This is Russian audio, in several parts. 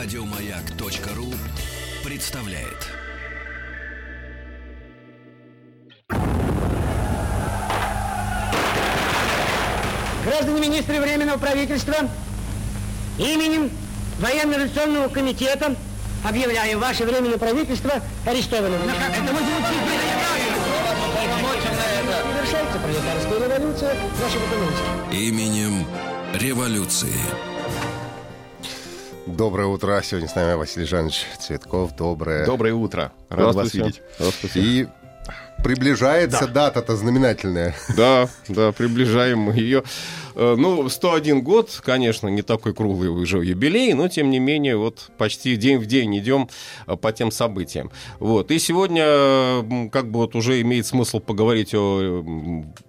Радиомаяк.ру представляет. Граждане министры Временного правительства, именем Военно-революционного комитета объявляю ваше Временное правительство арестованным. Это вы Завершается пролетарская революция нашего экономики. Именем революции. Доброе утро. Сегодня с нами Василий Жанович Цветков. Доброе. Доброе утро. Рад вас видеть. И приближается дата-то знаменательная. Да, да, приближаем мы ее. Э, Ну, 101 год, конечно, не такой круглый уже юбилей, но, тем не менее, вот почти день в день идем э, по тем событиям. Вот. И сегодня как бы вот уже имеет смысл поговорить о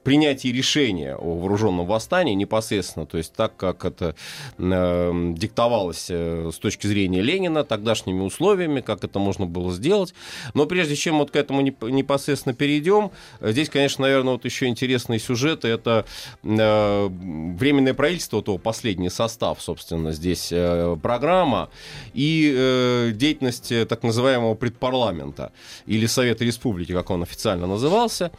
принятии решения о вооруженном восстании непосредственно, то есть так, как это э, диктовалось с точки зрения Ленина, тогдашними условиями, как это можно было сделать. Но прежде чем вот к этому неп- непосредственно перейдем, здесь, конечно, наверное, вот еще интересный сюжет, это Временное правительство, то последний состав, собственно, здесь э, программа, и э, деятельность э, так называемого предпарламента, или Совета Республики, как он официально назывался.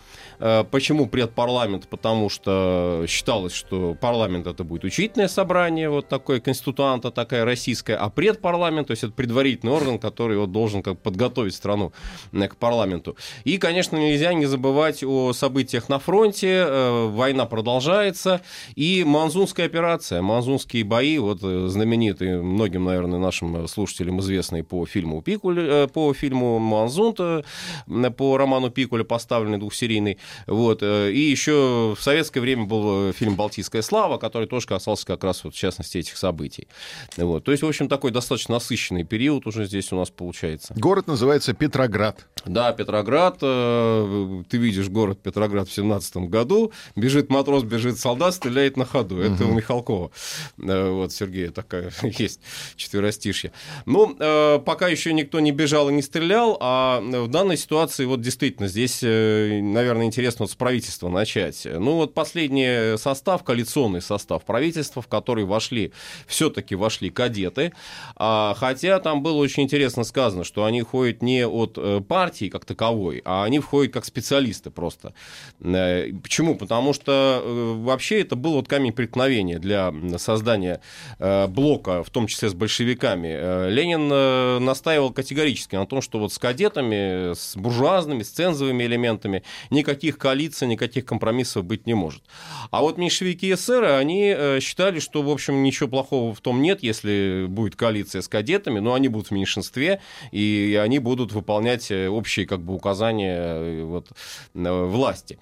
Почему предпарламент? Потому что считалось, что парламент это будет учительное собрание, вот такое конституанта такая российская, а предпарламент, то есть это предварительный орган, который вот должен как подготовить страну к парламенту. И, конечно, нельзя не забывать о событиях на фронте. Война продолжается. И Манзунская операция, Манзунские бои, вот э, знаменитые, многим, наверное, нашим слушателям известные по фильму Пикуль, э, по фильму Манзунт, э, по роману Пикуля, поставленный двухсерийный. Вот. И еще в советское время был фильм «Балтийская слава», который тоже касался как раз, вот, в частности, этих событий. Вот. То есть, в общем, такой достаточно насыщенный период уже здесь у нас получается. Город называется Петроград. Да, Петроград. Ты видишь город Петроград в семнадцатом году. Бежит матрос, бежит солдат, стреляет на ходу. Это у Михалкова. Э, Вот, Сергея такая есть четверостишье. Ну, э, пока еще никто не бежал и не стрелял, а в данной ситуации вот действительно здесь, э, наверное, интересно вот с правительства начать. Ну, вот последний состав, коалиционный состав правительства, в который вошли, все-таки вошли кадеты, а, хотя там было очень интересно сказано, что они ходят не от партии как таковой, а они входят как специалисты просто. Почему? Потому что вообще это был вот камень преткновения для создания э, блока, в том числе с большевиками. Э, Ленин э, настаивал категорически на том, что вот с кадетами, с буржуазными, с цензовыми элементами никаких коалиций, никаких компромиссов быть не может. А вот меньшевики и эсеры, они считали, что, в общем, ничего плохого в том нет, если будет коалиция с кадетами, но они будут в меньшинстве, и они будут выполнять общие как бы, указания вот, власти.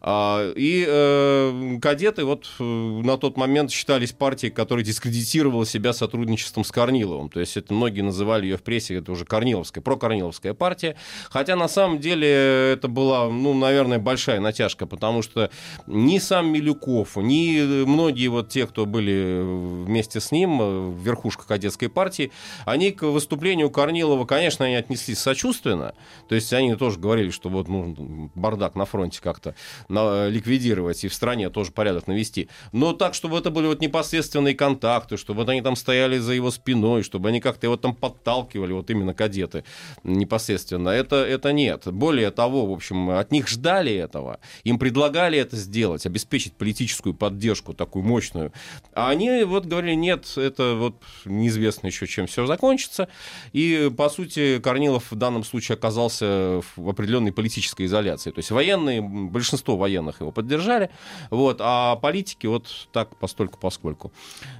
А, И кадеты вот на тот момент считались партией, которая дискредитировала себя сотрудничеством с Корниловым. То есть это многие называли ее в прессе, это уже Корниловская, прокорниловская партия. Хотя на самом деле это была, ну, наверное, большая натяжка, потому что ни сам Милюков, ни многие вот те, кто были вместе с ним, э, верхушка кадетской партии, они к выступлению Корнилова, конечно, они отнеслись сочувственно. То есть они тоже говорили, что вот ну, бардак на фронте как-то на- ликвидировать и в стране тоже порядок навести. Но так, чтобы это были вот непосредственные контакты, чтобы вот они там стояли за его спиной, чтобы они как-то его там подталкивали, вот именно кадеты непосредственно. Это, это нет. Более того, в общем, от них ждали этого, им предлагали это сделать, обеспечить политическую поддержку такую мощную. А они вот говорили, нет, это вот неизвестно еще, чем все закончится. И, по сути, Корнилов в данном случае оказался в определенной политической изоляции. То есть военные, большинство военных его поддержали, вот, а политики вот так постольку поскольку.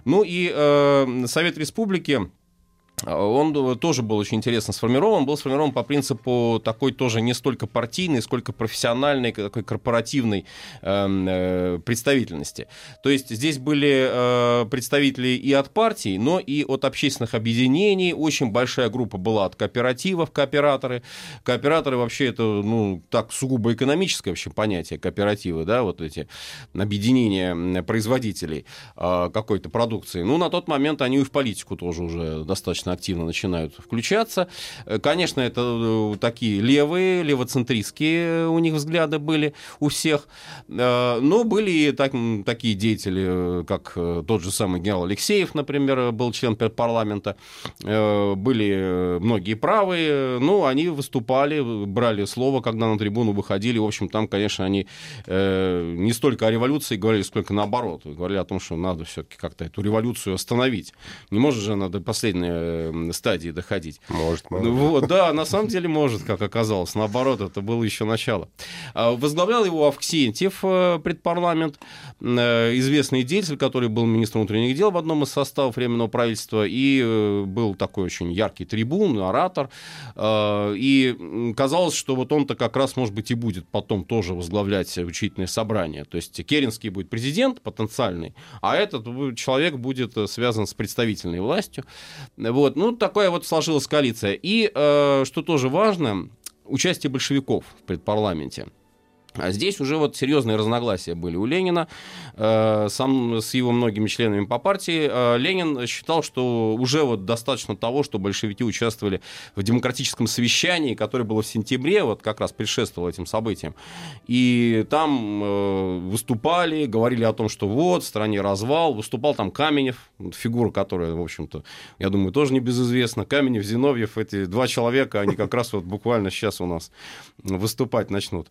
Ну и э, Совет Республики он тоже был очень интересно сформирован. Был сформирован по принципу такой тоже не столько партийной, сколько профессиональной, такой корпоративной эм, э, представительности. То есть здесь были э, представители и от партий, но и от общественных объединений. Очень большая группа была от кооперативов, кооператоры. Кооператоры вообще это, ну, так сугубо экономическое вообще понятие, кооперативы, да, вот эти объединения производителей э, какой-то продукции. Ну, на тот момент они и в политику тоже уже достаточно достаточно активно начинают включаться. Конечно, это такие левые, левоцентристские у них взгляды были у всех, но были и так, такие деятели, как тот же самый генерал Алексеев, например, был член парламента, были многие правые, ну, они выступали, брали слово, когда на трибуну выходили, в общем, там, конечно, они не столько о революции говорили, сколько наоборот, говорили о том, что надо все-таки как-то эту революцию остановить. Не может же она до стадии доходить. Может, может. Вот, да, на самом деле может, как оказалось. Наоборот, это было еще начало. А, возглавлял его Авксентьев, э, предпарламент, э, известный деятель, который был министром внутренних дел в одном из составов Временного правительства, и э, был такой очень яркий трибун, оратор. И казалось, что вот он-то как раз, может быть, и будет потом тоже возглавлять учительное собрание. То есть Керенский будет президент потенциальный, а этот человек будет связан с представительной властью. Вот. Ну, такая вот сложилась коалиция. И, что тоже важно, участие большевиков в предпарламенте. А здесь уже вот серьезные разногласия были у Ленина, э, сам с его многими членами по партии. Э, Ленин считал, что уже вот достаточно того, что большевики участвовали в демократическом совещании, которое было в сентябре, вот как раз предшествовало этим событиям. И там э, выступали, говорили о том, что вот, в стране развал. Выступал там Каменев, фигура, которая, в общем-то, я думаю, тоже небезызвестна. Каменев, Зиновьев, эти два человека, они как раз вот буквально сейчас у нас выступать начнут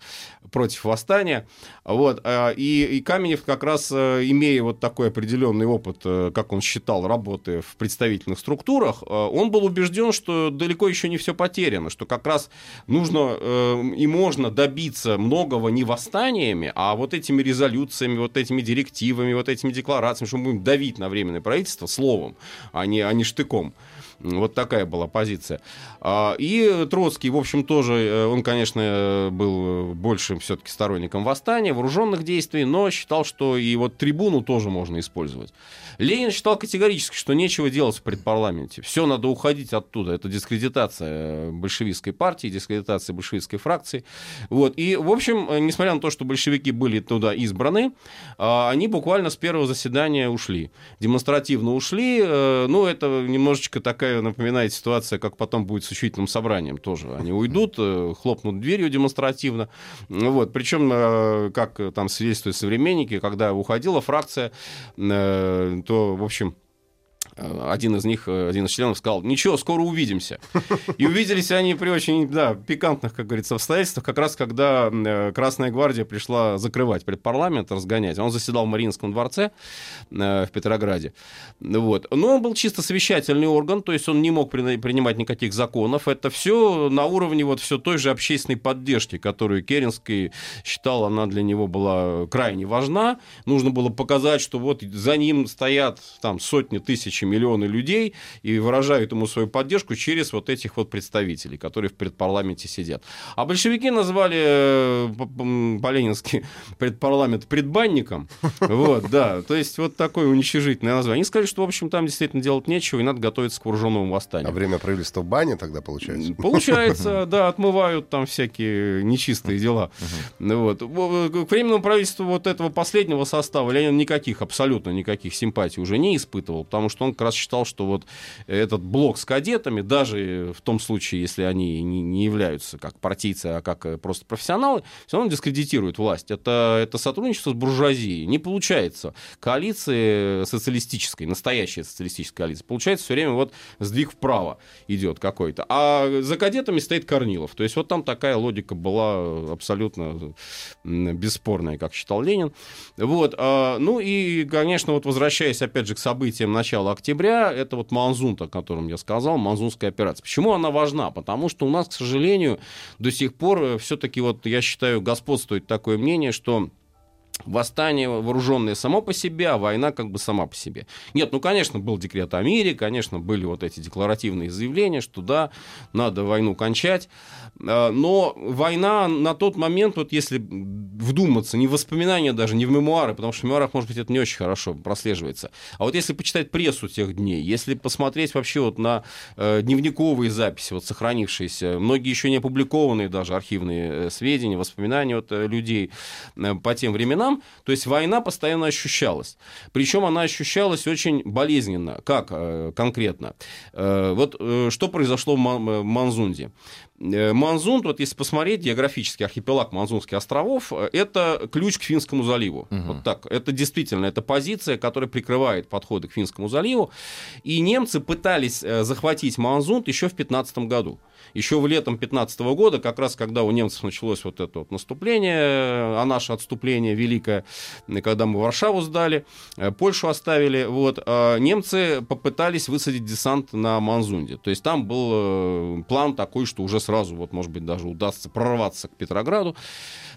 против против восстания. Вот. А, и, и Каменев как раз, э, имея вот такой определенный опыт, э, как он считал, работы в представительных структурах, э, он был убежден, что далеко еще не все потеряно, что как раз нужно и можно добиться многого не восстаниями, а вот этими резолюциями, вот этими директивами, вот этими декларациями, что мы будем давить на временное правительство словом, а не, а не штыком. Вот такая была позиция. А, и Троцкий, в общем, тоже, э, он, конечно, был большим все-таки сторонником восстания, вооруженных действий, но считал, что и вот трибуну тоже можно использовать. Ленин считал категорически, что нечего делать в предпарламенте. Все надо уходить оттуда. Это дискредитация большевистской партии, дискредитация большевистской фракции. Вот. И, в общем, несмотря на то, что большевики были туда избраны, а, они буквально с первого заседания ушли. Демонстративно ушли. Э, ну, это немножечко такая напоминает ситуация, как потом будет с учительным собранием тоже. Они уйдут, э, хлопнут дверью демонстративно. Вот. Причем, э, как там свидетельствуют современники, когда уходила фракция, то, в общем, Э, один из них, э, один из членов сказал, ничего, скоро увидимся. И увиделись они при очень, да, пикантных, как говорится, обстоятельствах, как раз когда э, Красная Гвардия пришла закрывать предпарламент, разгонять. Он заседал в Мариинском дворце в Петрограде. Вот. Но он был чисто совещательный орган, то есть он не мог принимать никаких законов. Это все на уровне вот все той же общественной поддержки, которую Керенский считал, она для него была крайне важна. Нужно было показать, что вот за ним стоят там сотни тысяч миллионы людей и выражают ему свою поддержку через вот этих вот представителей, которые в предпарламенте сидят. А большевики назвали э, по-ленински предпарламент предбанником. Вот, да, то есть вот такое уничижительное название. Они сказали, что, в общем, там действительно делать нечего, и надо готовиться к вооруженному восстанию. А время правительства в бане тогда получается? Получается, да, отмывают там всякие нечистые дела. Вот. К временному правительству вот этого последнего состава Ленин никаких, абсолютно никаких симпатий уже не испытывал, потому что он как раз считал, что вот этот блок с кадетами, даже в том случае, если они не являются как партийцы, а как э, просто профессионалы, все равно дискредитирует власть. Это, это сотрудничество с буржуазией. Не получается коалиции социалистической, настоящая социалистическая коалиция. Получается все время вот сдвиг вправо идет какой-то. А за кадетами стоит Корнилов. То есть вот там такая логика была абсолютно бесспорная, как считал Ленин. Вот. А, ну и, конечно, вот возвращаясь опять же к событиям начала октября, это вот Манзунт, о котором я сказал, Манзунская операция. Почему она важна? Потому что у нас, к сожалению, до сих пор э, все-таки, вот я считаю, господствует такое мнение, что восстание вооруженное само по себе, а война как бы сама по себе. Нет, ну, конечно, был декрет о мире, конечно, были вот эти декларативные заявления, что да, надо войну кончать, а, но война на тот момент, вот если вдуматься, не в воспоминания даже, не в мемуары, потому что в мемуарах, может быть, это не очень хорошо прослеживается, а вот если почитать прессу тех дней, если посмотреть вообще вот на э, дневниковые записи, вот сохранившиеся, многие еще не опубликованные даже архивные э, сведения, воспоминания вот, э, людей по тем временам, то есть война постоянно ощущалась. Причем она ощущалась очень болезненно. Как э, конкретно? Э, вот э, что произошло в Манзунде? Манзунд, вот если посмотреть, географический архипелаг Манзунских островов, это ключ к Финскому заливу. Угу. Вот так. Это действительно, это позиция, которая прикрывает подходы к Финскому заливу. И немцы пытались захватить Манзунд еще в 15 году еще в летом 15 года, как раз когда у немцев началось вот это вот наступление, а наше отступление великое, когда мы Варшаву сдали, э, Польшу оставили, вот, а немцы попытались высадить десант на Манзунде. То есть там был э, план такой, что уже сразу, вот, может быть, даже удастся прорваться к Петрограду.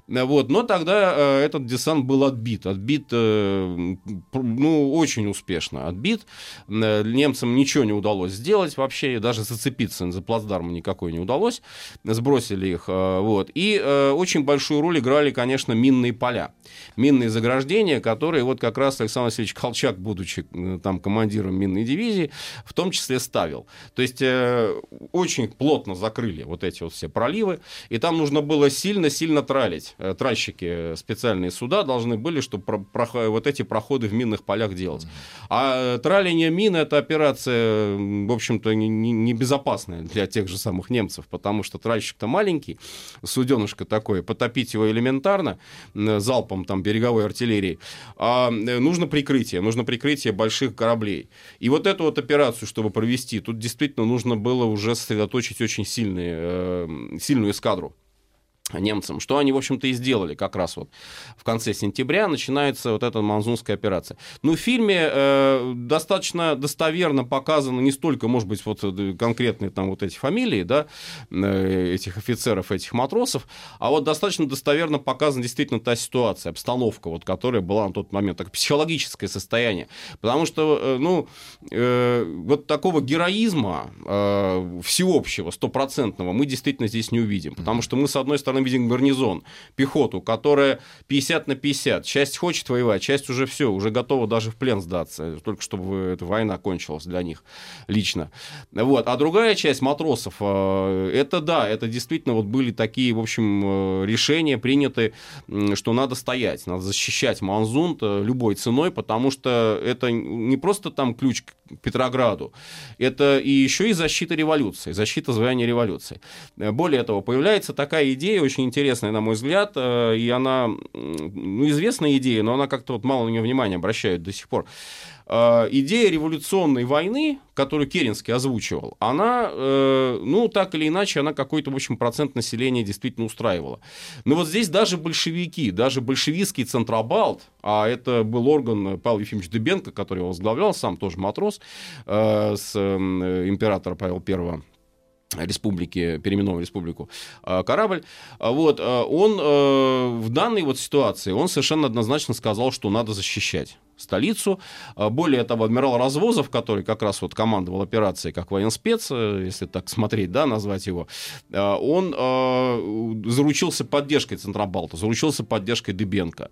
Вот. Но тогда э, этот десант был отбит. Отбит, э, ну, очень успешно отбит. Э, немцам ничего не удалось сделать вообще, даже зацепиться за плацдарм никакой не удалось. Сбросили их. Вот. И очень большую роль играли, конечно, минные поля. Минные заграждения, которые вот как раз Александр Васильевич Колчак, будучи там командиром минной дивизии, в том числе ставил. То есть очень плотно закрыли вот эти вот все проливы, и там нужно было сильно-сильно тралить Э, тральщики, специальные суда должны были, чтобы про, про, вот эти проходы в минных полях делать. А э, траление мин это операция, в общем-то, небезопасная не, не для тех же самых немцев, потому что тральщик-то маленький, суденышко такое, потопить его элементарно залпом там береговой артиллерии, а э, нужно прикрытие, нужно прикрытие больших кораблей. И вот эту вот операцию, чтобы провести, тут действительно нужно было уже сосредоточить очень сильные, сильную эскадру немцам, что они, в общем-то, и сделали как раз вот в конце сентября начинается вот эта манзунская операция. Ну, в фильме э, достаточно достоверно показано не столько, может быть, вот э, конкретные там вот эти фамилии, да, э, этих офицеров, этих матросов, а вот достаточно достоверно показана действительно та ситуация, обстановка, вот, которая была на тот момент, так, психологическое состояние. Потому что, э, ну, э, вот такого героизма э, всеобщего, стопроцентного мы действительно здесь не увидим. Потому что мы, с одной стороны, видим гарнизон, пехоту, которая 50 на 50. Часть хочет воевать, часть уже все, уже готова даже в плен сдаться, только чтобы эта война кончилась для них лично. Вот. А другая часть матросов, э, это да, это действительно вот были такие, в общем, э, решения приняты, что надо стоять, надо защищать Манзунт э, любой ценой, потому что это не просто там ключ к Петрограду, это и еще и защита революции, защита звания революции. Более того, появляется такая идея, очень интересная, на мой взгляд, э, и она, ну, известная идея, но она как-то вот мало на нее внимания обращает до сих пор. Э, идея революционной войны, которую Керенский озвучивал, она, э, ну, так или иначе, она какой-то, в общем, процент населения действительно устраивала. Но вот здесь даже большевики, даже большевистский Центробалт, а это был орган Павла Ефимовича Дыбенко, который его возглавлял, сам тоже матрос, с императора Павла I республики, переименованную республику, а, корабль, а, вот, а, он э, в данной вот ситуации, он совершенно однозначно сказал, что надо защищать столицу. А, более того, адмирал Развозов, который как раз вот командовал операцией как военспец, э, если так смотреть, да, назвать его, а, он э, заручился поддержкой Центробалта, заручился поддержкой Дебенко.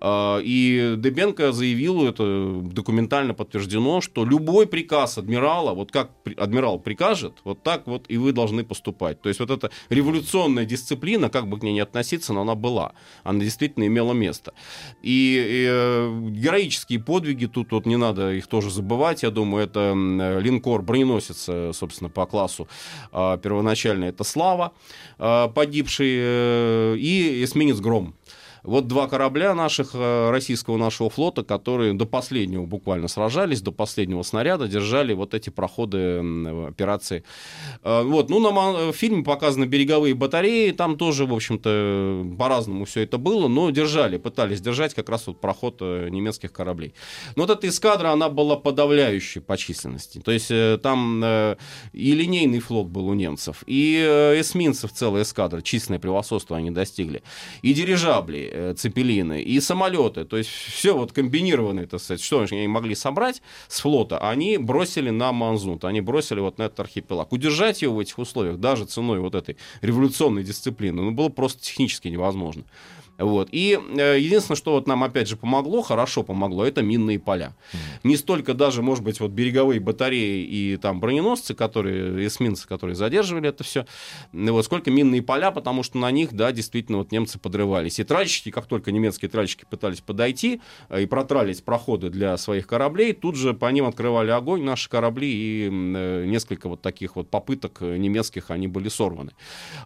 А, и Дебенко заявил, это документально подтверждено, что любой приказ адмирала, вот как адмирал прикажет, вот так вот и вы должны поступать. То есть вот эта революционная дисциплина, как бы к ней не относиться, но она была. Она действительно имела место. И, и э, героически героические подвиги, тут вот не надо их тоже забывать, я думаю, это линкор броненосец, собственно, по классу а, первоначально это «Слава», а, погибший, э, и эсминец «Гром». Вот два корабля наших, э, российского нашего флота, которые до последнего буквально сражались, до последнего снаряда держали вот эти проходы операции. Э, вот, ну, на, в фильме показаны береговые батареи, там тоже, в общем-то, по-разному все это было, но держали, пытались держать как раз вот проход э, немецких кораблей. Но вот эта эскадра, она была подавляющей по численности. То есть там и линейный флот был у немцев, и эсминцев целая эскадра, численное превосходство они достигли, и дирижабли, Э, цепелины, и самолеты. То есть все вот комбинированные, так сказать, что они могли собрать с флота, они бросили на Манзунт, они бросили вот на этот архипелаг. Удержать его в этих условиях, даже ценой вот этой революционной дисциплины, ну, было просто технически невозможно. Вот. И э, единственное, что вот нам опять же помогло, хорошо помогло, это минные поля. Не столько даже, может быть, вот береговые батареи и там броненосцы, которые, эсминцы, которые задерживали это все, вот, сколько минные поля, потому что на них, да, действительно, вот немцы подрывались. И тральщики, как только немецкие тральщики пытались подойти э, и протралить проходы для своих кораблей, тут же по ним открывали огонь наши корабли, и э, несколько вот таких вот попыток немецких, они были сорваны.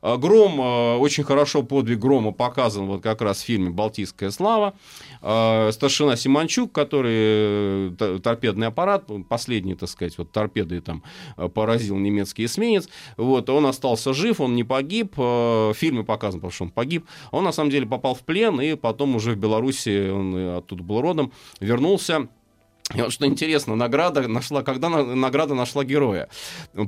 А Гром, э, очень хорошо подвиг Грома показан вот как раз в фильме «Балтийская слава». А, старшина Симончук, который э, торпедный аппарат, последний, так сказать, вот торпедой там э, поразил немецкий эсминец, вот, он остался жив, он не погиб, в фильме показано, потому что он погиб, он на самом деле попал в плен, и потом уже в Беларуси, он оттуда был родом, вернулся, и вот что интересно, награда нашла, когда награда нашла героя.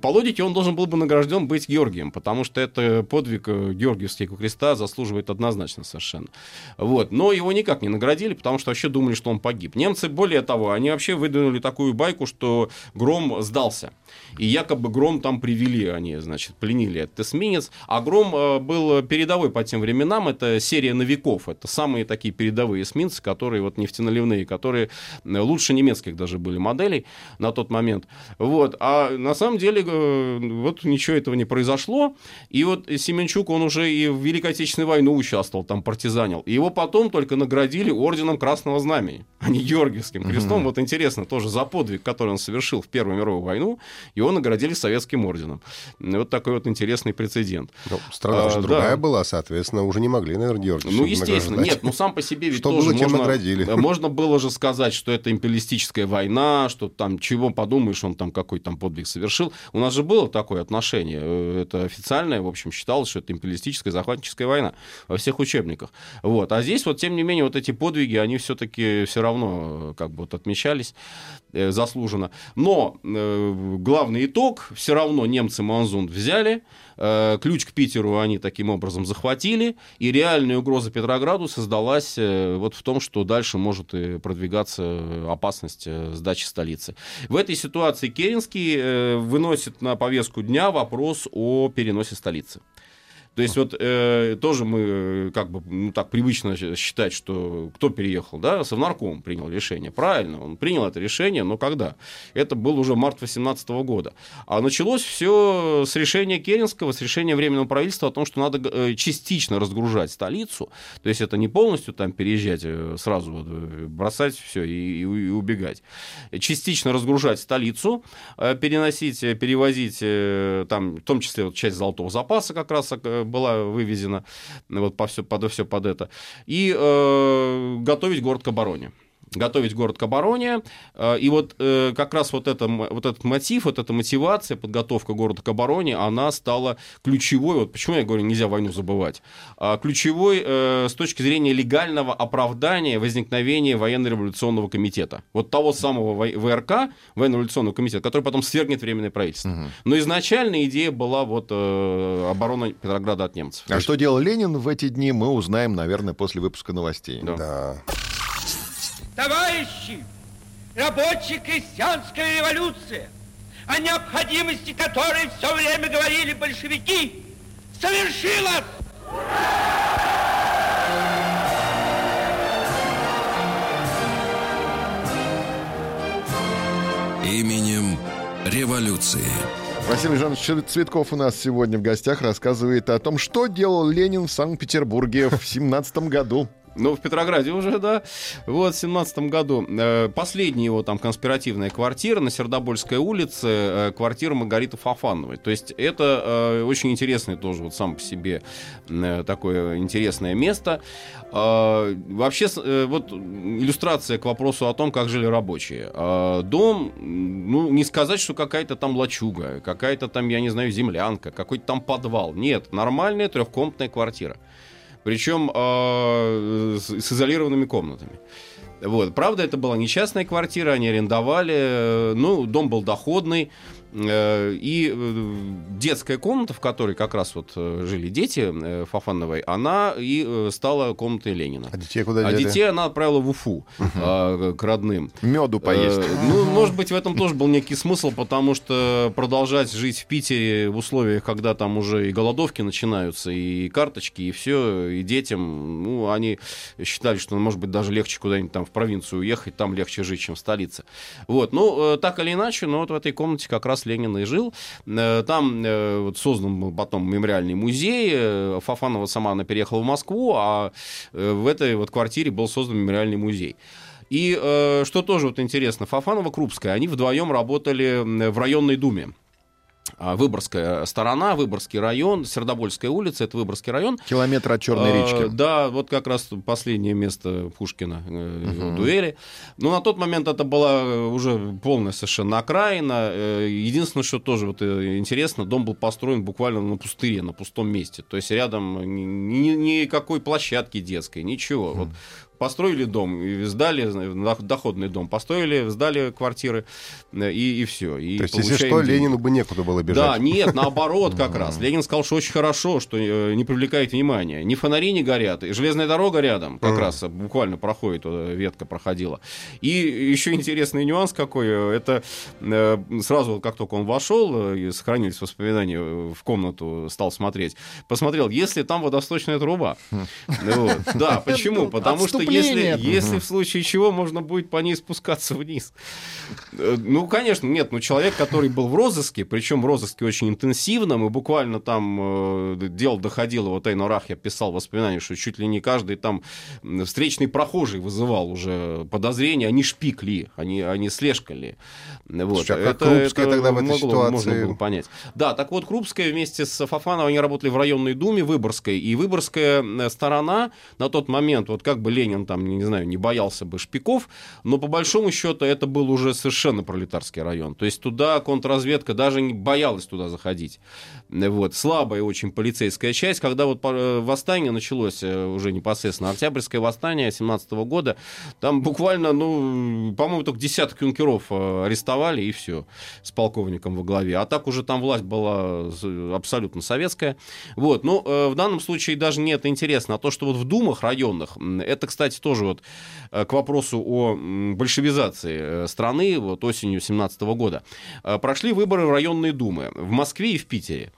По логике он должен был бы награжден быть Георгием, потому что это подвиг э, Георгиевского креста заслуживает однозначно совершенно. Вот. Но его никак не наградили, потому что вообще думали, что он погиб. Немцы, более того, они вообще выдвинули такую байку, что Гром сдался. И якобы Гром там привели, они, значит, пленили этот эсминец. А Гром э, был передовой по тем временам, это серия новиков, это самые такие передовые эсминцы, которые вот нефтеналивные, которые э, лучше не немецких даже были моделей на тот момент. Вот. А на самом деле э, вот ничего этого не произошло. И вот Семенчук, он уже и в Великой Отечественной войну участвовал, там партизанил. И его потом только наградили орденом Красного Знамени, а не Георгиевским крестом. Угу. Вот интересно, тоже за подвиг, который он совершил в Первую мировую войну, его наградили Советским орденом. Вот такой вот интересный прецедент. Ну, страна а, другая да. была, соответственно, уже не могли, наверное, Георгиевича Ну, естественно, награждать. нет, ну сам по себе ведь что тоже было, можно, наградили. можно было же сказать, что это империалистический империалистическая война, что там чего подумаешь, он там какой там подвиг совершил. У нас же было такое отношение. Э, это официальное, в общем, считалось, что это империалистическая захватническая война во всех учебниках. Вот. А здесь вот, тем не менее, вот эти подвиги, они все-таки все равно э, как бы вот отмечались э, заслуженно. Но главный итог, все равно немцы Манзунд взяли, ключ к Питеру они таким образом захватили, и реальная угроза Петрограду создалась вот в том, что дальше может и продвигаться опасность э, сдачи столицы. В этой ситуации Керенский выносит на повестку дня вопрос о переносе столицы. То есть вот э, тоже мы э, как бы ну, так привычно считать, что кто переехал, да, Совнарком принял решение. Правильно, он принял это решение, но когда? Это был уже март 2018 года. А началось все с решения Керенского, с решения Временного правительства о том, что надо э, частично разгружать столицу. То есть это не полностью там переезжать э, сразу, вот, бросать все и, и, и убегать. Частично разгружать столицу, переносить, перевозить там, в том числе вот, часть золотого запаса как раз была вывезена вот по все, под все под это, и э, готовить город к обороне готовить город к обороне. Э, и вот э, как раз вот, это, вот этот мотив, вот эта мотивация, подготовка города к обороне, она стала ключевой. Вот почему я говорю, нельзя войну забывать. А ключевой э, с точки зрения легального оправдания возникновения военно-революционного комитета. Вот того самого ВРК, военно-революционного комитета, который потом свергнет Временное правительство. Угу. Но изначально идея была вот оборона Петрограда от немцев. А что делал Ленин в эти дни, мы узнаем, наверное, после выпуска новостей. Да. да. Товарищи, рабочая крестьянская революция, о необходимости которой все время говорили большевики, совершилась! Именем революции. Василий Жанович Цветков у нас сегодня в гостях рассказывает о том, что делал Ленин в Санкт-Петербурге в 17 году. Ну, в Петрограде уже, да. Вот, в 17 году. Э, последняя его там конспиративная квартира на Сердобольской улице, э, квартира Маргариты Фафановой. То есть это э, очень интересное тоже вот сам по себе такое интересное место. Вообще, вот иллюстрация к вопросу о том, как жили рабочие. Дом, ну, не сказать, что какая-то там лачуга, какая-то там, я не знаю, землянка, какой-то там подвал. Нет, нормальная трехкомнатная квартира причем э, с, с изолированными комнатами. Вот. Правда, это была не частная квартира, они арендовали. Ну, дом был доходный. Э, и э, детская комната, в которой как раз вот э, жили дети Фафановой, она и стала комнатой Ленина. А детей куда А дели? детей она отправила в Уфу э, к родным. Меду поесть. Ну, может быть, в этом тоже был некий смысл, потому что продолжать жить в Питере в условиях, когда там уже и голодовки начинаются, и карточки, и все, и детям, ну, они считали, что, может быть, даже легче куда-нибудь там в провинцию уехать, там легче жить, чем в столице. Вот, ну, так или иначе, но вот в этой комнате как раз Ленин и жил. Э, Там э, вот создан был потом мемориальный музей. Э, Фафанова сама она переехала в Москву, а в этой вот квартире был создан мемориальный музей. И что тоже вот интересно, Фафанова Крупская, они вдвоем работали в районной думе. А, Выборгская сторона, Выборгский район, Сердобольская улица, это Выборгский район. Километр от Черной Э, речки. Да, вот как раз последнее место Пушкина э, в дуэли. Но на тот момент это была э, уже полная совершенно окраина. Э, Единственное, что тоже вот э, интересно, дом был построен буквально на пустыре, на пустом месте. То есть рядом ни- ни- никакой площадки детской, ничего. Вот построили дом, и сдали доходный дом, построили, сдали квартиры э, и, и все. И То есть, если что, деньги. Ленину бы некуда было бежать. Да, нет, наоборот как раз. Ленин сказал, что очень хорошо, что э, не привлекает внимания. Ни фонари не горят, и железная дорога рядом, как раз буквально проходит, э, ветка проходила. И еще интересный нюанс какой, это сразу, как только он вошел, и сохранились воспоминания в комнату, стал смотреть, посмотрел, если там водосточная труба. Вот. Да, почему? Потому что если, если в случае чего можно будет по ней спускаться вниз. Э, Ну, конечно, нет, ну человек, который был в розыске, причем в розыске очень интенсивном, и буквально там э, дело доходило, вот Эйно Рах я писал воспоминания, что чуть ли не каждый там встречный прохожий вызывал уже подозрения, они шпик ли, они, они слежка ли. Вот. Слушай, а как Крупская тогда в этой могло- Можно ситуации? было понять. Да, так вот, Крупская вместе с Фафановой, они работали в районной думе Выборгской, и Выборгская э, сторона на тот момент, вот как бы Ленин там, не знаю, не боялся бы шпиков, но по большому счету это был уже совершенно пролетарский район. То есть туда контрразведка даже не боялась туда заходить. Вот. Слабая очень полицейская часть, когда вот э, восстание началось э, уже непосредственно, Октябрьское восстание 17 года, там буквально, ну, по-моему, только десяток юнкеров э, арестовали, и все, с полковником во главе. А так уже там власть была абсолютно советская. Вот. Ну, э, в данном случае даже не это интересно, а то, что вот в думах районных, это, кстати, тоже вот э, к вопросу о большевизации э, страны вот осенью 17 года. Э, Прошли выборы в районные думы в Москве и в Питере.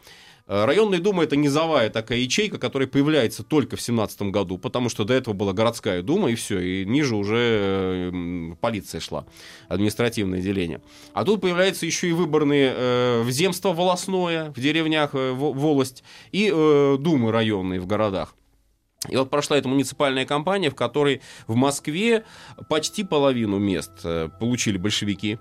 Районная дума это низовая такая ячейка, которая появляется только в 17 году, потому что до этого была городская дума и все, и ниже уже полиция шла, административное деление. А тут появляются еще и выборные э, в земство волосное в деревнях э, во- волость и э, думы районные в городах. И вот прошла эта муниципальная кампания, в которой в Москве почти половину мест э, получили большевики,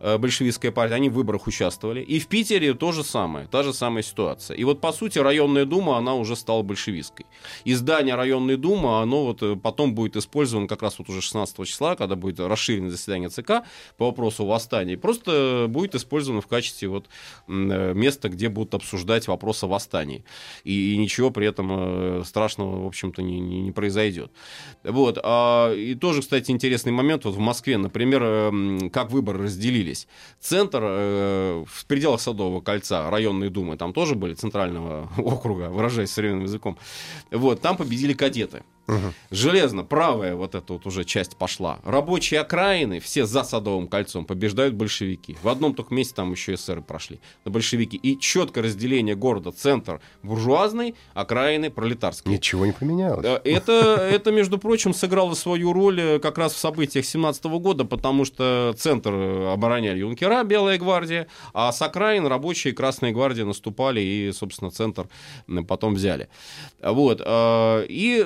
большевистская партия, они в выборах участвовали. И в Питере то же самое, та же самая ситуация. И вот, по сути, районная дума, она уже стала большевистской. И здание районной думы, оно вот э, потом будет использовано как раз вот уже 16 числа, когда будет расширенное заседание ЦК по вопросу восстания. И просто будет использовано в качестве вот э, места, где будут обсуждать вопрос о. И, и ничего при этом э, страшного, в общем-то, не, не- не произойдет. Вот. а, и тоже, кстати, интересный момент. Вот в Москве, например, как выборы разделились. Центр э, в пределах Садового кольца, районные думы, там тоже были, центрального округа, выражаясь современным языком. Вот, там победили кадеты. Железно, правая вот эта вот уже часть пошла. Рабочие окраины, все за Садовым кольцом, побеждают большевики. В одном только месте там еще эсеры прошли. Это большевики. И четкое разделение города. Центр буржуазный, окраины пролетарские. Ничего не поменялось. Э, Это, это, между прочим, сыграло свою роль э, как раз в событиях 17 года, потому что центр э, обороняли юнкера, Белая гвардия, а с окраин рабочие Красная гвардия наступали и, собственно, центр потом взяли. Вот. И,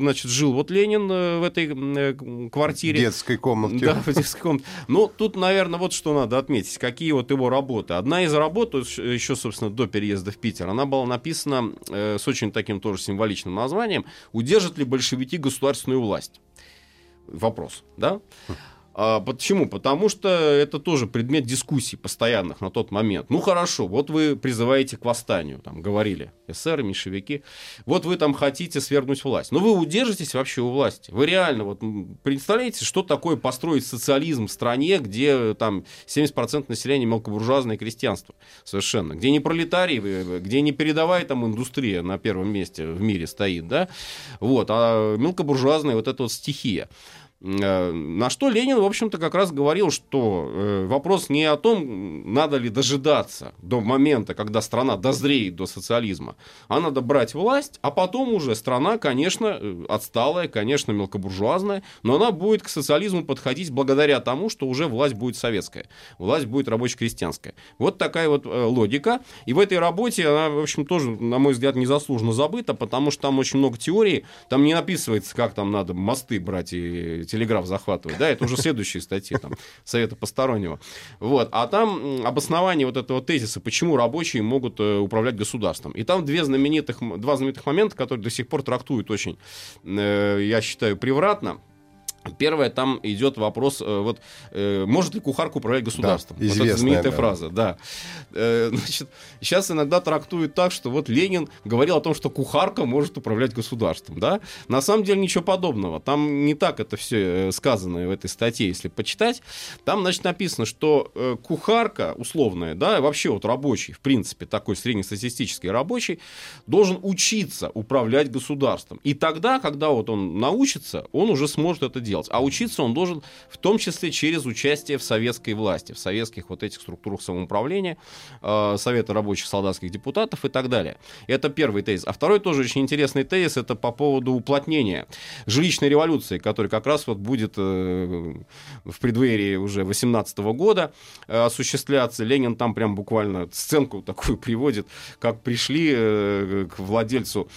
значит, жил вот Ленин э, в этой э, квартире. Детской комнатке. Да, в детской комнате. Ну, тут, наверное, вот что надо отметить. Какие вот его работы. Одна из работ, еще, собственно, до переезда в Питер, она была написана э, с очень таким тоже символичным названием «Удержат ли большевики государственную власть?» Вопрос, да? А, почему? Потому что это тоже предмет дискуссий постоянных на тот момент. Ну хорошо, вот вы призываете к восстанию, там говорили эсеры, меньшевики. Вот вы там хотите свергнуть власть. Но вы удержитесь вообще у власти. Вы реально вот представляете, что такое построить социализм в стране, где там 70% населения мелкобуржуазное крестьянство совершенно, где не пролетарии, где не передовая там индустрия на первом месте в мире стоит, да, вот, а мелкобуржуазная вот эта вот стихия. Э, на что Ленин, в общем-то, как раз говорил, что э, вопрос не о том, надо ли дожидаться до момента, когда страна дозреет до социализма, а надо брать власть, а потом уже страна, конечно, э, отсталая, конечно, мелкобуржуазная, но она будет к социализму подходить благодаря тому, что уже власть будет советская, власть будет рабоче-крестьянская. Вот такая вот логика. И в этой работе она, в общем, тоже, на мой взгляд, незаслуженно забыта, потому что там очень много теорий, там не написывается, как там надо мосты брать и телеграф захватывать, да, это уже следующие статьи, там, Совета Постороннего. Вот, а там обоснование вот этого тезиса, почему рабочие могут э, управлять государством. И там две знаменитых, два знаменитых момента, которые до сих пор трактуют очень, э, я считаю, превратно. Первое, там идет вопрос, э, вот, э, может ли кухарка управлять государством? Да, вот это знаменитая да. фраза, да. Э, значит, сейчас иногда трактуют так, что вот Ленин говорил о том, что кухарка может управлять государством, да. На самом деле ничего подобного. Там не так это все сказано в этой статье, если почитать. Там, значит, написано, что кухарка условная, да, вообще вот рабочий, в принципе, такой среднестатистический рабочий, должен учиться управлять государством. И тогда, когда вот он научится, он уже сможет это делать делать. А учиться он должен в том числе через участие в советской власти, в советских вот этих структурах самоуправления, э, Совета рабочих солдатских депутатов и так далее. Это первый тезис. А второй тоже очень интересный тезис, это по поводу уплотнения жилищной революции, которая как раз вот будет э, в преддверии уже 18 года э, осуществляться. Ленин там прям буквально сценку такую приводит, как пришли к владельцу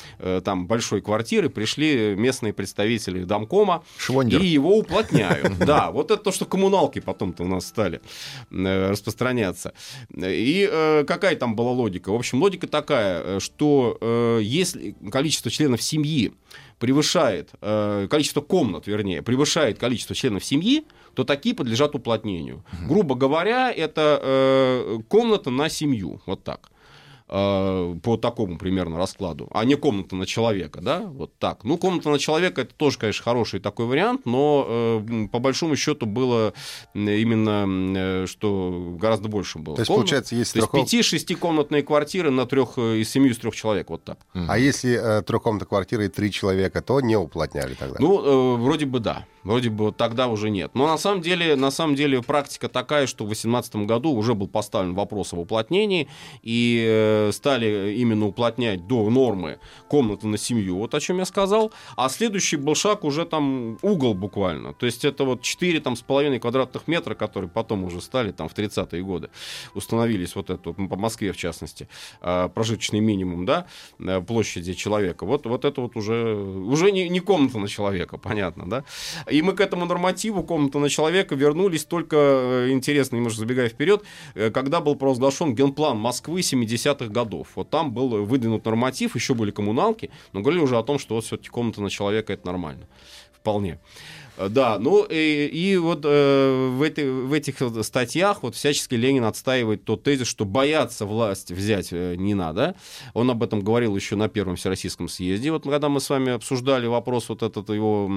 там большой квартиры, пришли местные представители домкома Швондер. И его уплотняют. Да, вот это то, что коммуналки потом-то у нас стали э, распространяться. И э, какая там была логика? В общем, логика такая, э, что если количество членов семьи превышает, количество комнат, вернее, превышает количество членов семьи, то такие подлежат уплотнению. Грубо говоря, это комната на семью, вот так. Э, по такому примерно раскладу, а не комната на человека, да, вот так. Ну, комната на человека это тоже, конечно, хороший такой вариант, но э, по большому счету было именно, э, что гораздо больше было. То есть, Комнат, получается, есть, то есть трехком... 5-6 комнатные квартиры на трех из семью из трех человек, вот так. А если э, трехкомнатная квартира и три человека, то не уплотняли тогда? Ну, э, вроде бы да. Вроде бы тогда уже нет. Но на самом деле, на самом деле практика такая, что в 2018 году уже был поставлен вопрос об уплотнении, и стали именно уплотнять до нормы комнаты на семью, вот о чем я сказал. А следующий был шаг уже там угол буквально. То есть это вот 4 там, с половиной квадратных метра, которые потом уже стали там в 30-е годы. Установились вот это, вот, по Москве в частности, э, прожиточный минимум, да, э, площади человека. Вот, вот это вот уже, уже не, не комната на человека, понятно, да. И мы к этому нормативу комната на человека вернулись только, э, интересно, немножко забегая вперед, э, когда был провозглашен генплан Москвы 70-х годов. Вот там был выдвинут норматив, еще были коммуналки, но говорили уже о том, что вот все-таки комната на человека это нормально. Вполне. Э, да, ну и, и вот э, в, этой, в этих статьях вот всячески Ленин отстаивает тот тезис, что бояться власть взять э, не надо. Он об этом говорил еще на Первом Всероссийском съезде. Вот когда мы с вами обсуждали вопрос, вот этот его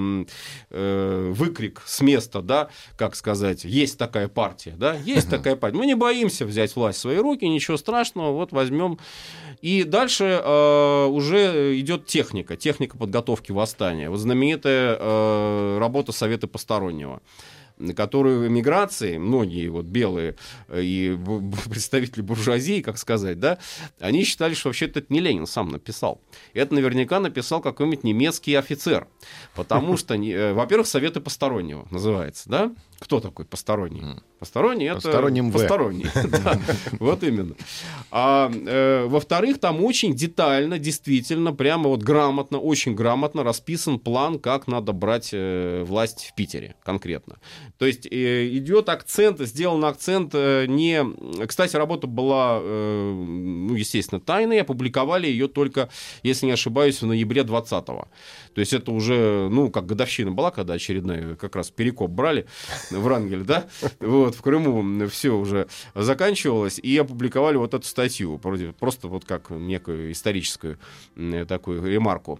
э, выкрик с места, да, как сказать, есть такая партия, да, есть такая партия. Мы не боимся взять власть в свои руки, ничего страшного, вот возьмем. И дальше э, уже идет техника, техника подготовки восстания. Вот знаменитая э, работа Совета Постороннего которые в эмиграции, многие вот белые э, и представители буржуазии, как сказать, да, они считали, что вообще-то это не Ленин сам написал. Это наверняка написал какой-нибудь немецкий офицер. Потому что, э, во-первых, Советы Постороннего называется, да? Кто такой посторонний? Посторонний это Посторонним посторонний. Вот именно. А э, во-вторых, там очень детально, действительно, прямо вот грамотно, очень грамотно расписан план, как надо брать э, власть в Питере конкретно. То есть э, идет акцент, сделан акцент не... Кстати, работа была, ну, естественно, тайной, опубликовали ее только, если не ошибаюсь, в ноябре 20-го. То есть это уже, ну, как годовщина была, когда очередная как раз перекоп брали в Рангеле, да, вот, в Крыму все уже заканчивалось, и опубликовали вот эту статью, просто вот как некую историческую такую ремарку.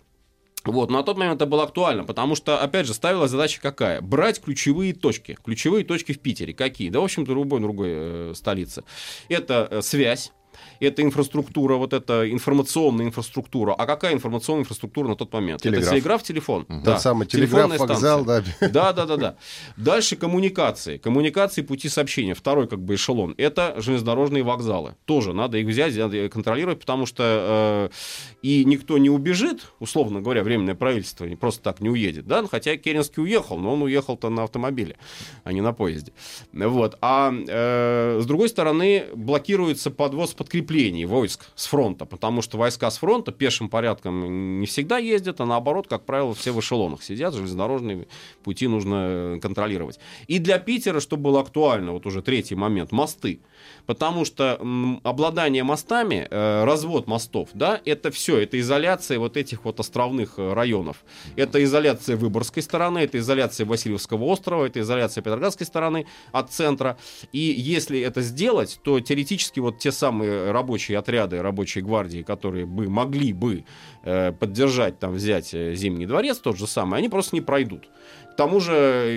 Вот, на тот момент это было актуально, потому что, опять же, ставилась задача какая? Брать ключевые точки. Ключевые точки в Питере. Какие? Да, в общем-то, любой другой э, столице. Это э, связь, это инфраструктура, вот эта информационная инфраструктура. А какая информационная инфраструктура на тот момент? Телеграф. Это телеграф, телефон. Угу. Да. Тот самый телеграф, вокзал, да. Да, да, да, да. Дальше коммуникации. Коммуникации, пути сообщения. Второй как бы эшелон. Это железнодорожные вокзалы. Тоже надо их взять, надо их контролировать, потому что э, и никто не убежит, условно говоря, временное правительство просто так не уедет, да, хотя Керенский уехал, но он уехал-то на автомобиле, а не на поезде. Вот. А э, с другой стороны, блокируется подвоз подкреплений подкреплений войск с фронта, потому что войска с фронта пешим порядком не всегда ездят, а наоборот, как правило, все в эшелонах сидят, железнодорожные пути нужно контролировать. И для Питера, что было актуально, вот уже третий момент, мосты. Потому что обладание мостами, э, развод мостов, да, это все, это изоляция вот этих вот островных э, районов. Это изоляция Выборгской стороны, это изоляция Васильевского острова, это изоляция Петроградской стороны от центра. И если это сделать, то теоретически вот те самые рабочие отряды, рабочие гвардии, которые бы могли бы э, поддержать, там, взять Зимний дворец, тот же самый, они просто не пройдут. К тому же,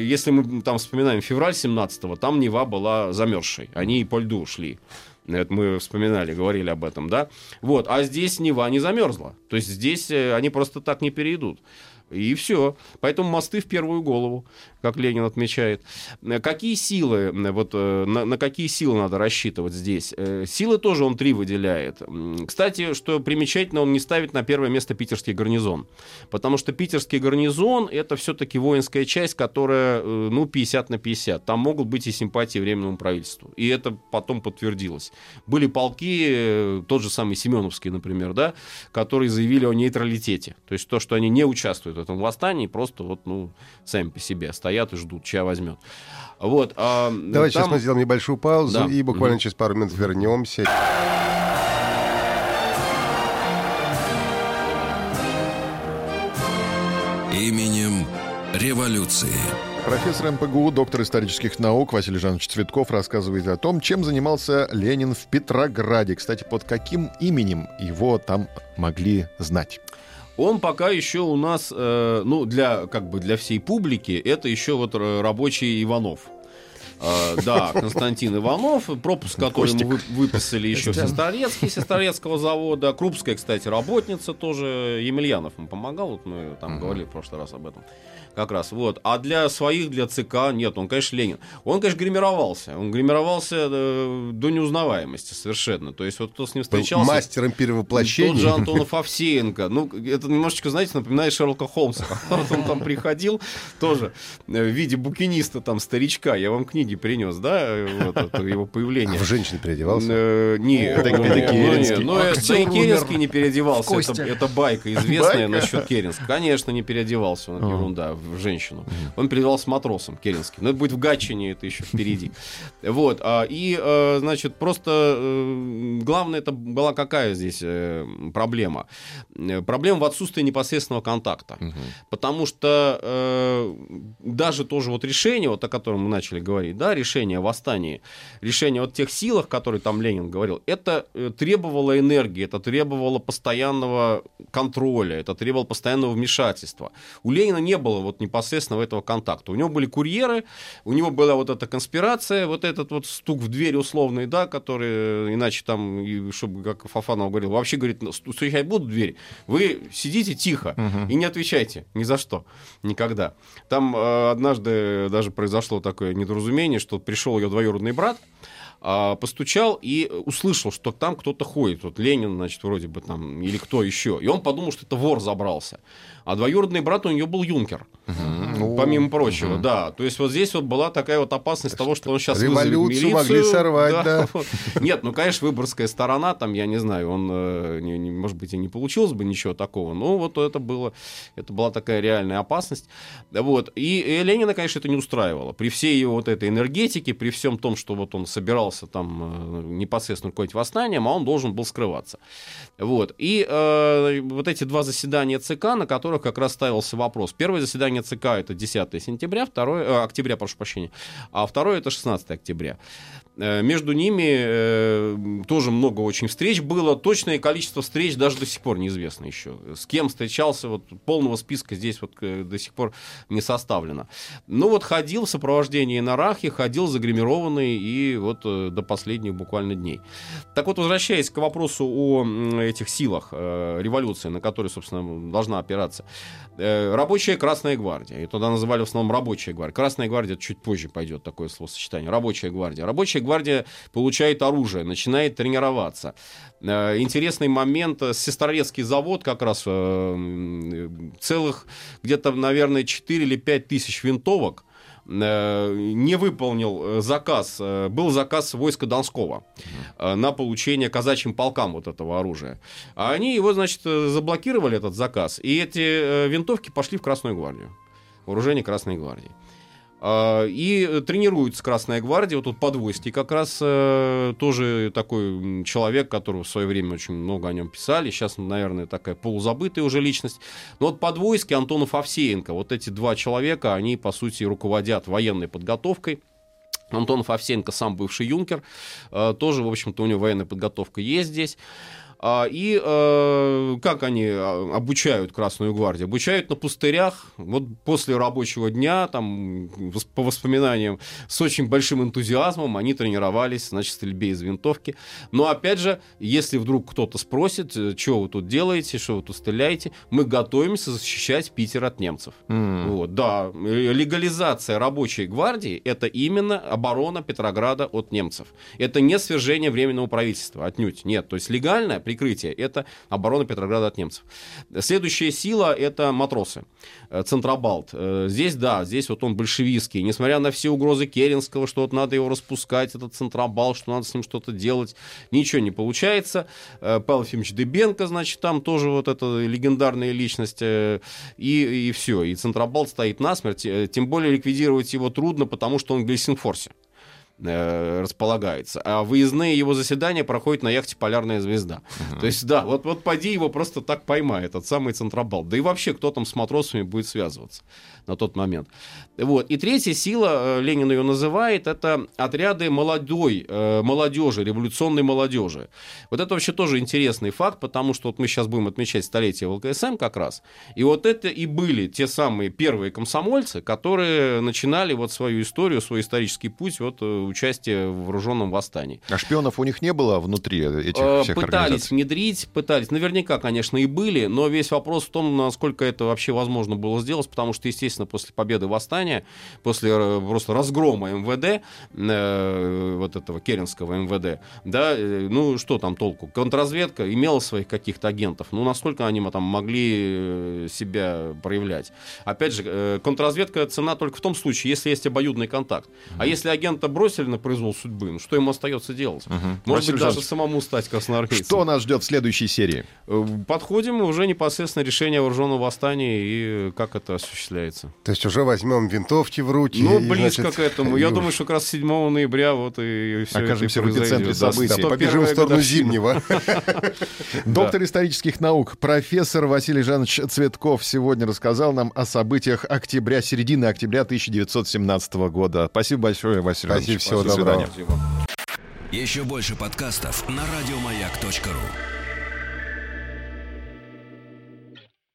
если мы там вспоминаем февраль 17-го, там Нева была замерзшей. Они и по льду шли. Это мы вспоминали, говорили об этом, да? Вот, а здесь Нева не замерзла. То есть здесь э, они просто так не перейдут. И все. Поэтому мосты в первую голову, как Ленин отмечает. Какие силы, вот э, на, на какие силы надо рассчитывать здесь? Э, силы тоже он три выделяет. Кстати, что примечательно, он не ставит на первое место питерский гарнизон. Потому что питерский гарнизон это все-таки воинская часть, которая, э, ну, 50 на 50. Там могут быть и симпатии временному правительству. И это потом подтвердилось. Были полки, тот же самый Семеновский, например, да, которые заявили о нейтралитете. То есть то, что они не участвуют в этом восстании, просто вот, ну, сами по себе стоят и ждут, чья возьмет. Вот, а, Давайте там... сейчас мы сделаем небольшую паузу Да. и буквально Мгм. через пару минут вернемся. Именем революции. Профессор МПГУ, доктор исторических наук Василий Жанович Цветков рассказывает о том, чем занимался Ленин в Петрограде. Кстати, под каким именем его там могли знать? Он пока еще у нас, э, ну, для, как бы для всей публики, это еще вот р- рабочий Иванов. Э, да, Константин Иванов, пропуск, который мы вы- выписали еще в Сестрорецке, Сестрорецкого завода. Крупская, кстати, работница тоже. Емельянов ему помогал, вот мы там говорили в прошлый раз об этом. Как раз, вот. А для своих, для ЦК, нет, он, конечно, Ленин. Он, конечно, гримировался. Он гримировался э, до неузнаваемости совершенно. То есть, вот кто с ним Был встречался... мастером перевоплощения. Тот же Антонов Овсеенко. Ну, это немножечко, знаете, напоминает Шерлока Холмса. Вот он там приходил тоже э, в виде букиниста, там, старичка. Я вам книги принес, да, э, вот это его А появление. в женщину переодевался. Э, ну, это ну, Керенский. не, Ну, это- и Керенский не переодевался. Это, байка известная насчет Керенска. Конечно, не переодевался он, ерунда, в женщину. Он переодевался матросом Керенский. Но это будет в Гатчине, это еще впереди. Вот. а, И, э, значит, просто э, главное, это была какая здесь э, проблема? Проблема в отсутствии непосредственного контакта. Потому что даже тоже вот решение, вот о котором мы начали говорить, да, решение о восстании, решение о тех силах, которые там Ленин говорил, это требовало энергии, это требовало постоянного контроля, это требовало постоянного вмешательства. У Ленина не было вот непосредственного этого контакта. У него были курьеры, у него была вот эта конспирация, вот этот вот стук в дверь условный, да, который, э, иначе там, чтобы, как Фафанов говорил, вообще, говорит, «Ну, сту- стучать будут в дверь, вы сидите тихо и не отвечайте ни за что, никогда. Там э, однажды даже произошло такое недоразумение, что пришел ее двоюродный брат, а, постучал и услышал, что там кто-то ходит. Вот Ленин, значит, вроде бы там, или кто еще. И он подумал, что это вор забрался. А двоюродный брат у нее был юнкер. Ну, Помимо прочего, мгм. да. То есть вот здесь вот была такая вот опасность того, что он сейчас Революцию могли сорвать, да. вот. Нет, ну, конечно, выборгская сторона, там, я не знаю, он, э, не- не- может быть, и не получилось бы ничего такого, но вот это было, это была такая реальная опасность. Вот. И, э, Ленина, конечно, это не устраивало. При всей его вот этой энергетике, при всем том, что вот он собирался там э, непосредственно руководить восстанием, а он должен был скрываться. Вот. И э, вот эти два заседания ЦК, на которых как раз ставился вопрос. Первое заседание ЦК это 10 сентября, второе, э, октября, прошу прощения, а второе это 16 октября. Э, Между ними э, тоже много очень встреч было. Точное количество встреч даже до сих пор неизвестно еще. С кем встречался, вот полного списка здесь вот э, до сих пор не составлено. Ну вот ходил в сопровождении Нарахи, ходил загримированный и вот до последних буквально дней. Так вот, возвращаясь к вопросу о этих силах революции, на которые, собственно, должна опираться. Рабочая Красная Гвардия. И туда называли в основном Рабочая Гвардия. Красная Гвардия чуть позже пойдет такое словосочетание. Рабочая Гвардия. Рабочая Гвардия получает оружие, начинает тренироваться. Э, Интересный момент. Сестрорецкий завод как раз э, целых где-то, наверное, 4 или 5 тысяч винтовок э, не выполнил заказ, был заказ войска Донского на получение казачьим полкам вот этого оружия. А они его, значит, заблокировали, этот заказ, и эти винтовки пошли в Красную гвардию, вооружение Красной гвардии. А, И э, тренируется Красная гвардия. Вот тут Подвойский как раз э, тоже такой человек, которого в свое время очень много о нем писали. Сейчас, наверное, такая полузабытая уже личность. Но вот Подвойский, Антонов Овсеенко, вот эти два человека, они, по сути, руководят военной подготовкой. Антонов Овсеенко сам бывший юнкер, э, тоже, в общем-то, у него военная подготовка есть здесь. А, И э, как они а, обучают Красную гвардию? Обучают на пустырях, вот после рабочего дня, там, по воспоминаниям, с очень большим энтузиазмом они тренировались, значит, стрельбе из винтовки. Но, опять же, если вдруг кто-то спросит, э, что вы тут делаете, что вы тут стреляете, мы готовимся защищать Питер от немцев. М. Вот, да, Э, легализация рабочей гвардии – это именно оборона Петрограда от немцев. Это не свержение Временного правительства, отнюдь, нет. То есть легальное прикрытие – это оборона Петрограда от немцев. Следующая сила – это матросы, Э, Центробалт. Э, Здесь, да, здесь вот он большевистский. Несмотря на все угрозы Керенского, что вот надо его распускать, этот Центробалт, что надо с ним что-то делать, ничего не получается. Э, Павел Ефимович Дыбенко, значит, там тоже вот эта легендарная личность. И, и все. И Центробалт стоит насмерть. Тем более ликвидировать его трудно, потому что он в Гельсинфорсе э, располагается. А выездные его заседания проходят на яхте «Полярная звезда». То есть, да, вот, вот поди его просто так поймай, этот самый Центробалт. Да и вообще, кто там с матросами будет связываться на тот момент. Вот. И третья сила, э, Ленин ее называет, это отряды молодой, э, молодежи, революционной молодежи. Вот это вообще тоже интересный факт, потому что вот мы сейчас будем отмечать столетие ВЛКСМ как раз. И вот это и были те самые первые комсомольцы, которые начинали вот свою историю, свой исторический путь вот э, участия в вооруженном восстании. А шпионов у них не было внутри этих всех пытались организаций? внедрить, пытались. Наверняка, конечно, и были, но весь вопрос в том, насколько это вообще возможно было сделать, потому что, естественно, после победы восстания, после э, просто разгрома МВД, э, вот этого Керенского МВД, да, э, ну что там толку? Контрразведка имела своих каких-то агентов, ну насколько они там могли э, себя проявлять? Опять же, э, контрразведка цена только в том случае, если есть обоюдный контакт. А если агента бросили на произвол судьбы, ну что ему остается делать? Может Василий быть, даже самому стать красноармейцем. Что нас ждет в следующей серии? Э, Подходим уже непосредственно решение вооруженного восстания и как это осуществляется. То есть уже возьмем винтовки в руки. Ну, и, близко значит, к этому. Я и думаю, уж что как раз 7 ноября вот и все Окажемся это в эпицентре событий. Да, побежим в 101-я сторону годовщина. зимнего. Доктор исторических наук, профессор Василий Жанович Цветков сегодня рассказал нам о событиях октября, середины октября 1917 года. Спасибо большое, Василий Спасибо, всего доброго. Еще больше подкастов на радиомаяк.ру.